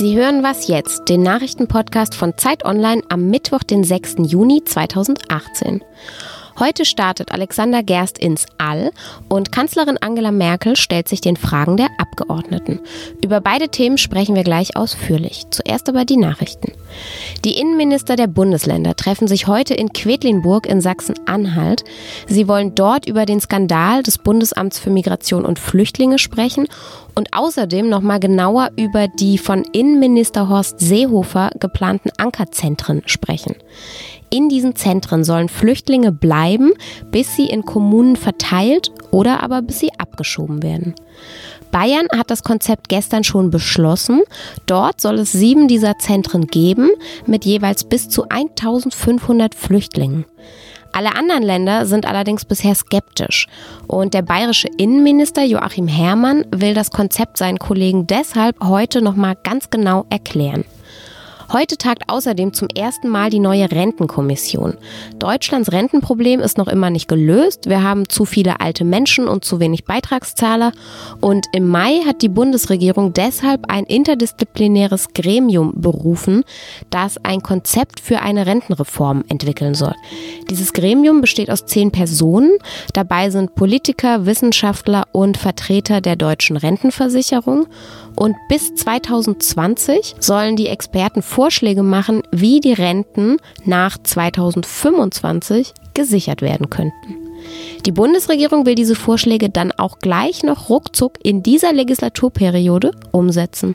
Sie hören was jetzt, den Nachrichtenpodcast von Zeit Online am Mittwoch, den 6. Juni 2018. Heute startet Alexander Gerst ins All und Kanzlerin Angela Merkel stellt sich den Fragen der Abgeordneten. Über beide Themen sprechen wir gleich ausführlich. Zuerst aber die Nachrichten. Die Innenminister der Bundesländer treffen sich heute in Quedlinburg in Sachsen-Anhalt. Sie wollen dort über den Skandal des Bundesamts für Migration und Flüchtlinge sprechen und außerdem nochmal genauer über die von Innenminister Horst Seehofer geplanten Ankerzentren sprechen. In diesen Zentren sollen Flüchtlinge bleiben, bis sie in Kommunen verteilt oder aber bis sie abgeschoben werden. Bayern hat das Konzept gestern schon beschlossen. Dort soll es sieben dieser Zentren geben, mit jeweils bis zu 1500 Flüchtlingen. Alle anderen Länder sind allerdings bisher skeptisch. Und der bayerische Innenminister Joachim Herrmann will das Konzept seinen Kollegen deshalb heute nochmal ganz genau erklären. Heute tagt außerdem zum ersten Mal die neue Rentenkommission. Deutschlands Rentenproblem ist noch immer nicht gelöst. Wir haben zu viele alte Menschen und zu wenig Beitragszahler. Und im Mai hat die Bundesregierung deshalb ein interdisziplinäres Gremium berufen, das ein Konzept für eine Rentenreform entwickeln soll. Dieses Gremium besteht aus zehn Personen. Dabei sind Politiker, Wissenschaftler und Vertreter der deutschen Rentenversicherung. Und bis 2020 sollen die Experten Vorschläge machen, wie die Renten nach 2025 gesichert werden könnten. Die Bundesregierung will diese Vorschläge dann auch gleich noch ruckzuck in dieser Legislaturperiode umsetzen.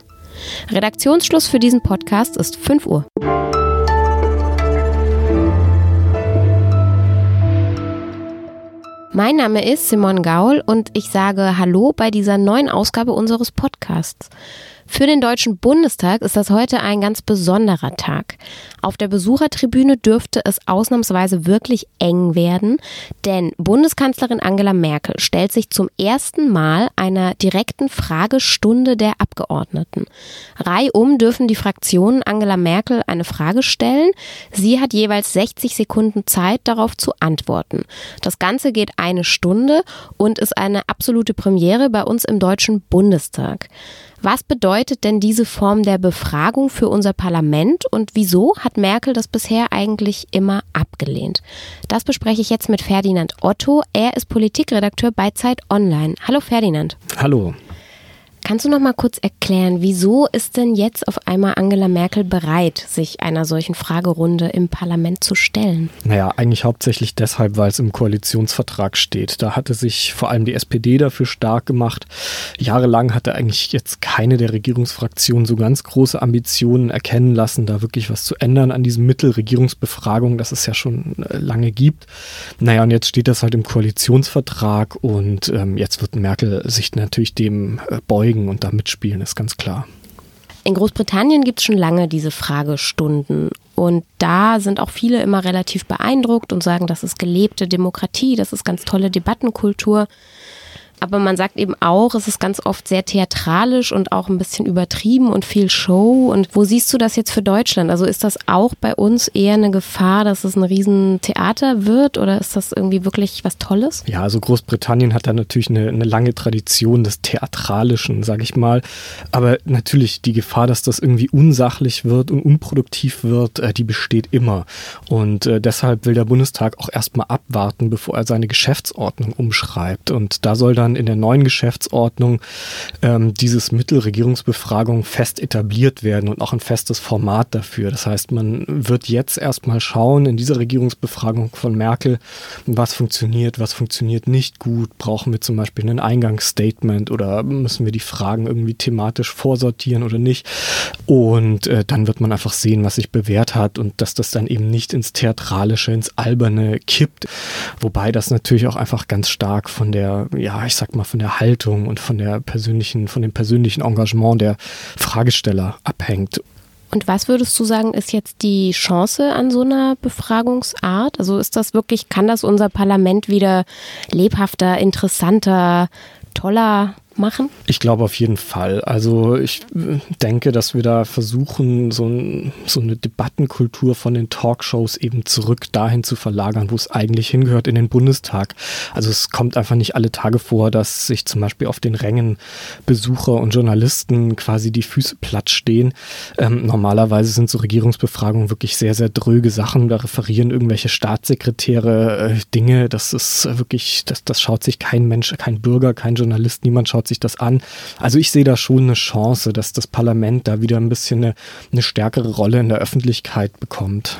Redaktionsschluss für diesen Podcast ist 5 Uhr. Mein Name ist Simon Gaul und ich sage Hallo bei dieser neuen Ausgabe unseres Podcasts. Für den Deutschen Bundestag ist das heute ein ganz besonderer Tag. Auf der Besuchertribüne dürfte es ausnahmsweise wirklich eng werden, denn Bundeskanzlerin Angela Merkel stellt sich zum ersten Mal einer direkten Fragestunde der Abgeordneten. Reihum dürfen die Fraktionen Angela Merkel eine Frage stellen. Sie hat jeweils 60 Sekunden Zeit, darauf zu antworten. Das Ganze geht eine Stunde und ist eine absolute Premiere bei uns im Deutschen Bundestag. Was bedeutet denn diese Form der Befragung für unser Parlament und wieso hat Merkel das bisher eigentlich immer abgelehnt? Das bespreche ich jetzt mit Ferdinand Otto. Er ist Politikredakteur bei Zeit Online. Hallo Ferdinand. Hallo. Kannst du noch mal kurz erklären, wieso ist denn jetzt auf einmal Angela Merkel bereit, sich einer solchen Fragerunde im Parlament zu stellen? Naja, eigentlich hauptsächlich deshalb, weil es im Koalitionsvertrag steht. Da hatte sich vor allem die SPD dafür stark gemacht. Jahrelang hatte eigentlich jetzt keine der Regierungsfraktionen so ganz große Ambitionen erkennen lassen, da wirklich was zu ändern an diesem Mittel Regierungsbefragung, das es ja schon äh, lange gibt. Naja, und jetzt steht das halt im Koalitionsvertrag und ähm, jetzt wird Merkel sich natürlich dem äh, beugen kriegen und da mitspielen, ist ganz klar. In Großbritannien gibt es schon lange diese Fragestunden. Und da sind auch viele immer relativ beeindruckt und sagen, das ist gelebte Demokratie, das ist ganz tolle Debattenkultur. Aber man sagt eben auch, es ist ganz oft sehr theatralisch und auch ein bisschen übertrieben und viel Show. Und wo siehst du das jetzt für Deutschland? Also ist das auch bei uns eher eine Gefahr, dass es ein Riesentheater wird oder ist das irgendwie wirklich was Tolles? Ja, also Großbritannien hat da natürlich eine, eine lange Tradition des Theatralischen, sage ich mal. Aber natürlich die Gefahr, dass das irgendwie unsachlich wird und unproduktiv wird, äh, die besteht immer. Und äh, deshalb will der Bundestag auch erstmal abwarten, bevor er seine Geschäftsordnung umschreibt. Und da soll dann in der neuen Geschäftsordnung ähm, dieses Mittel Regierungsbefragung fest etabliert werden und auch ein festes Format dafür. Das heißt, man wird jetzt erstmal schauen in dieser Regierungsbefragung von Merkel, was funktioniert, was funktioniert nicht gut. Brauchen wir zum Beispiel ein Eingangsstatement oder müssen wir die Fragen irgendwie thematisch vorsortieren oder nicht? Und äh, dann wird man einfach sehen, was sich bewährt hat und dass das dann eben nicht ins Theatralische, ins Alberne kippt. Wobei das natürlich auch einfach ganz stark von der, ja, ich sag mal, von der Haltung und von der persönlichen, von dem persönlichen Engagement der Fragesteller abhängt. Und was würdest du sagen, ist jetzt die Chance an so einer Befragungsart? Also ist das wirklich, kann das unser Parlament wieder lebhafter, interessanter, toller machen? Ich glaube auf jeden Fall. Also ich äh, denke, dass wir da versuchen, so, ein, so eine Debattenkultur von den Talkshows eben zurück dahin zu verlagern, wo es eigentlich hingehört, in den Bundestag. Also es kommt einfach nicht alle Tage vor, dass sich zum Beispiel auf den Rängen Besucher und Journalisten quasi die Füße platt stehen. Ähm, normalerweise sind so Regierungsbefragungen wirklich sehr, sehr dröge Sachen. Da referieren irgendwelche Staatssekretäre äh, Dinge. Das ist wirklich, das, das schaut sich kein Mensch, kein Bürger, kein Journalist, niemand schaut sich das an. Also ich sehe da schon eine Chance, dass das Parlament da wieder ein bisschen eine, eine stärkere Rolle in der Öffentlichkeit bekommt.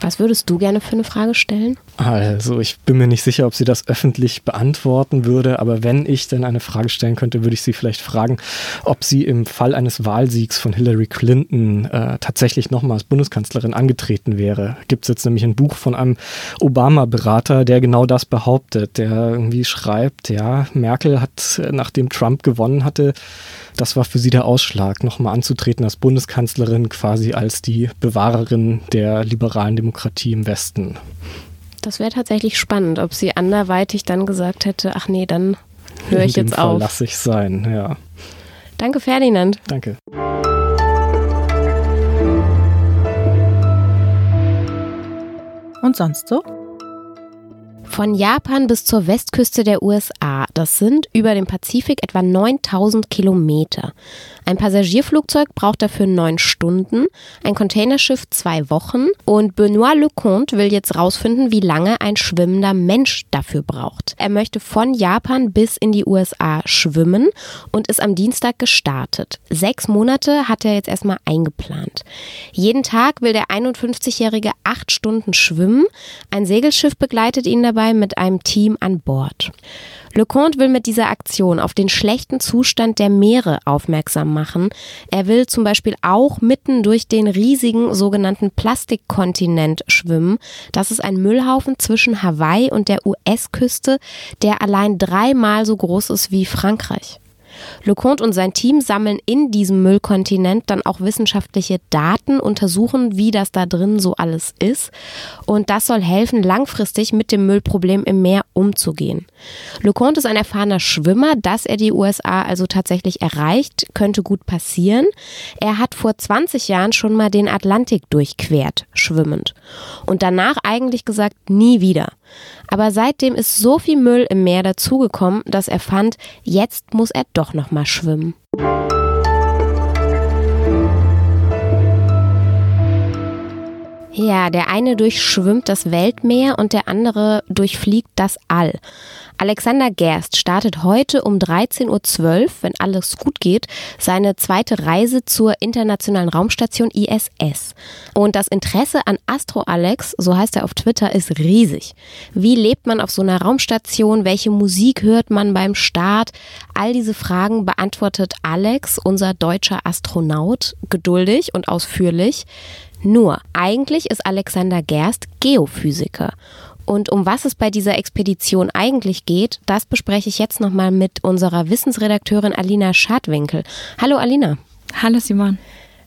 Was würdest du gerne für eine Frage stellen? Also, ich bin mir nicht sicher, ob sie das öffentlich beantworten würde, aber wenn ich denn eine Frage stellen könnte, würde ich sie vielleicht fragen, ob sie im Fall eines Wahlsiegs von Hillary Clinton äh, tatsächlich nochmal als Bundeskanzlerin angetreten wäre. Gibt es jetzt nämlich ein Buch von einem Obama-Berater, der genau das behauptet, der irgendwie schreibt, ja, Merkel hat, nachdem Trump gewonnen hatte, das war für sie der Ausschlag, nochmal anzutreten als Bundeskanzlerin, quasi als die Bewahrerin der liberalen Demokratie im Westen. Das wäre tatsächlich spannend, ob sie anderweitig dann gesagt hätte, ach nee, dann höre ich jetzt Fall auf. Lass ich sein, ja. Danke, Ferdinand. Danke. Und sonst so? Von Japan bis zur Westküste der USA, das sind über dem Pazifik etwa 9000 Kilometer. Ein Passagierflugzeug braucht dafür neun Stunden, ein Containerschiff zwei Wochen und Benoit Lecomte will jetzt rausfinden, wie lange ein schwimmender Mensch dafür braucht. Er möchte von Japan bis in die USA schwimmen und ist am Dienstag gestartet. Sechs Monate hat er jetzt erstmal eingeplant. Jeden Tag will der 51-Jährige acht Stunden schwimmen. Ein Segelschiff begleitet ihn dabei dabei mit einem Team an Bord. LeConte will mit dieser Aktion auf den schlechten Zustand der Meere aufmerksam machen. Er will zum Beispiel auch mitten durch den riesigen sogenannten Plastikkontinent schwimmen. Das ist ein Müllhaufen zwischen Hawaii und der US-Küste, der allein dreimal so groß ist wie Frankreich. Leconte und sein Team sammeln in diesem Müllkontinent dann auch wissenschaftliche Daten, untersuchen, wie das da drin so alles ist. Und das soll helfen, langfristig mit dem Müllproblem im Meer umzugehen. Leconte ist ein erfahrener Schwimmer, dass er die USA also tatsächlich erreicht, könnte gut passieren. Er hat vor 20 Jahren schon mal den Atlantik durchquert, schwimmend. Und danach eigentlich gesagt, nie wieder. Aber seitdem ist so viel Müll im Meer dazugekommen, dass er fand, jetzt muss er doch noch mal schwimmen. Ja, der eine durchschwimmt das Weltmeer und der andere durchfliegt das All. Alexander Gerst startet heute um 13.12 Uhr, wenn alles gut geht, seine zweite Reise zur internationalen Raumstation ISS. Und das Interesse an Astro Alex, so heißt er auf Twitter, ist riesig. Wie lebt man auf so einer Raumstation? Welche Musik hört man beim Start? All diese Fragen beantwortet Alex, unser deutscher Astronaut, geduldig und ausführlich. Nur, eigentlich ist Alexander Gerst Geophysiker. Und um was es bei dieser Expedition eigentlich geht, das bespreche ich jetzt nochmal mit unserer Wissensredakteurin Alina Schadwinkel. Hallo Alina. Hallo Simon.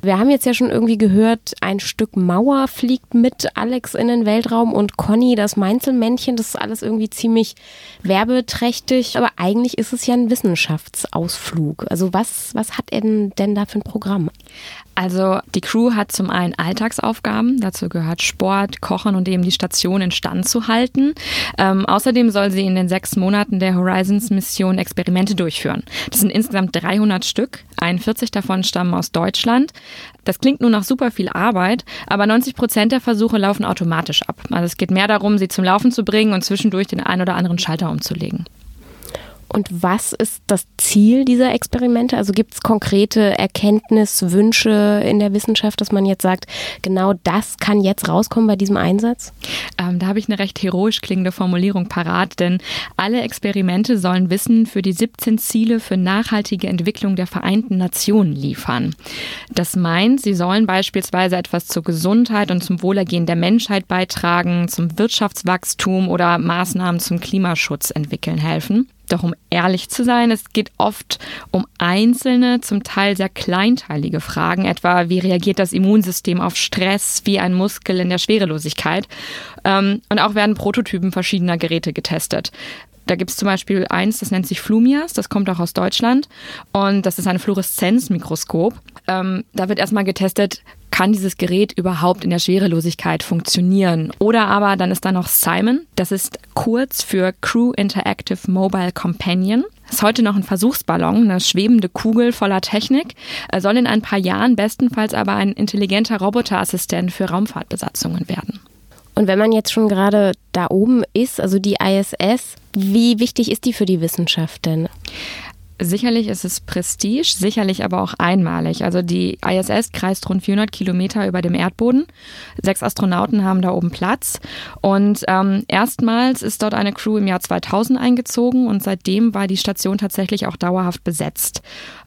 Wir haben jetzt ja schon irgendwie gehört, ein Stück Mauer fliegt mit Alex in den Weltraum und Conny, das Meinzelmännchen, das ist alles irgendwie ziemlich werbeträchtig. Aber eigentlich ist es ja ein Wissenschaftsausflug. Also was, was hat er denn, denn da für ein Programm? Also die Crew hat zum einen Alltagsaufgaben, dazu gehört Sport, Kochen und eben die Station in Stand zu halten. Ähm, außerdem soll sie in den sechs Monaten der Horizons-Mission Experimente durchführen. Das sind insgesamt 300 Stück, 41 davon stammen aus Deutschland. Das klingt nur nach super viel Arbeit, aber 90 Prozent der Versuche laufen automatisch ab. Also es geht mehr darum, sie zum Laufen zu bringen und zwischendurch den einen oder anderen Schalter umzulegen. Und was ist das Ziel dieser Experimente? Also gibt es konkrete Erkenntniswünsche in der Wissenschaft, dass man jetzt sagt, genau das kann jetzt rauskommen bei diesem Einsatz? Ähm, da habe ich eine recht heroisch klingende Formulierung parat, denn alle Experimente sollen Wissen für die 17 Ziele für nachhaltige Entwicklung der Vereinten Nationen liefern. Das meint, sie sollen beispielsweise etwas zur Gesundheit und zum Wohlergehen der Menschheit beitragen, zum Wirtschaftswachstum oder Maßnahmen zum Klimaschutz entwickeln helfen. Doch um ehrlich zu sein, es geht oft um einzelne, zum Teil sehr kleinteilige Fragen, etwa wie reagiert das Immunsystem auf Stress, wie ein Muskel in der Schwerelosigkeit. Ähm, und auch werden Prototypen verschiedener Geräte getestet. Da gibt es zum Beispiel eins, das nennt sich Flumias, das kommt auch aus Deutschland und das ist ein Fluoreszenzmikroskop. Ähm, da wird erstmal getestet, kann dieses Gerät überhaupt in der Schwerelosigkeit funktionieren? Oder aber dann ist da noch Simon, das ist kurz für Crew Interactive Mobile Companion. Ist heute noch ein Versuchsballon, eine schwebende Kugel voller Technik, er soll in ein paar Jahren bestenfalls aber ein intelligenter Roboterassistent für Raumfahrtbesatzungen werden. Und wenn man jetzt schon gerade da oben ist, also die ISS, wie wichtig ist die für die Wissenschaft denn? Sicherlich ist es Prestige, sicherlich aber auch einmalig. Also die ISS kreist rund 400 Kilometer über dem Erdboden. Sechs Astronauten haben da oben Platz. Und ähm, erstmals ist dort eine Crew im Jahr 2000 eingezogen und seitdem war die Station tatsächlich auch dauerhaft besetzt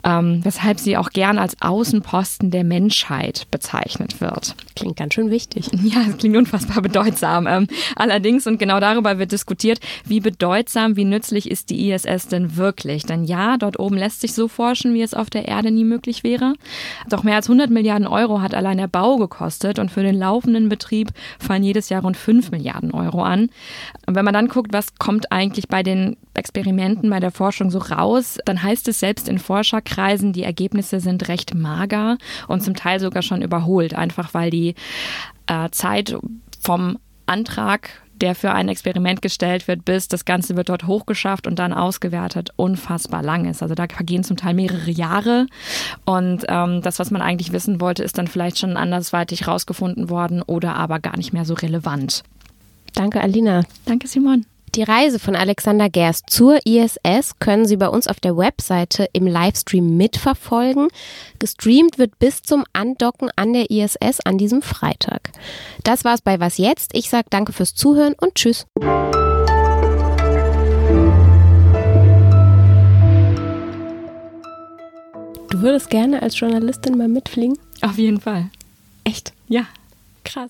ähm, weshalb sie auch gern als Außenposten der Menschheit bezeichnet wird. Klingt ganz schön wichtig. Ja, es klingt unfassbar bedeutsam. Ähm, allerdings, und genau darüber wird diskutiert, wie bedeutsam, wie nützlich ist die ISS denn wirklich? Denn ja, dort oben lässt sich so forschen, wie es auf der Erde nie möglich wäre. Doch mehr als 100 Milliarden Euro hat allein der Bau gekostet und für den laufenden Betrieb fallen jedes Jahr rund 5 Milliarden Euro an. Und wenn man dann guckt, was kommt eigentlich bei den Experimenten, bei der Forschung so raus, dann heißt es selbst in Forscherkreisen, die Ergebnisse sind recht mager und zum Teil sogar schon überholt, einfach weil die äh, Zeit vom Antrag der für ein Experiment gestellt wird, bis das Ganze wird dort hochgeschafft und dann ausgewertet, unfassbar lang ist. Also da vergehen zum Teil mehrere Jahre. Und ähm, das, was man eigentlich wissen wollte, ist dann vielleicht schon andersweitig rausgefunden worden oder aber gar nicht mehr so relevant. Danke, Alina. Danke, Simon. Die Reise von Alexander Gerst zur ISS können Sie bei uns auf der Webseite im Livestream mitverfolgen. Gestreamt wird bis zum Andocken an der ISS an diesem Freitag. Das war's bei Was jetzt? Ich sage danke fürs Zuhören und tschüss. Du würdest gerne als Journalistin mal mitfliegen? Auf jeden Fall. Echt? Ja. Krass.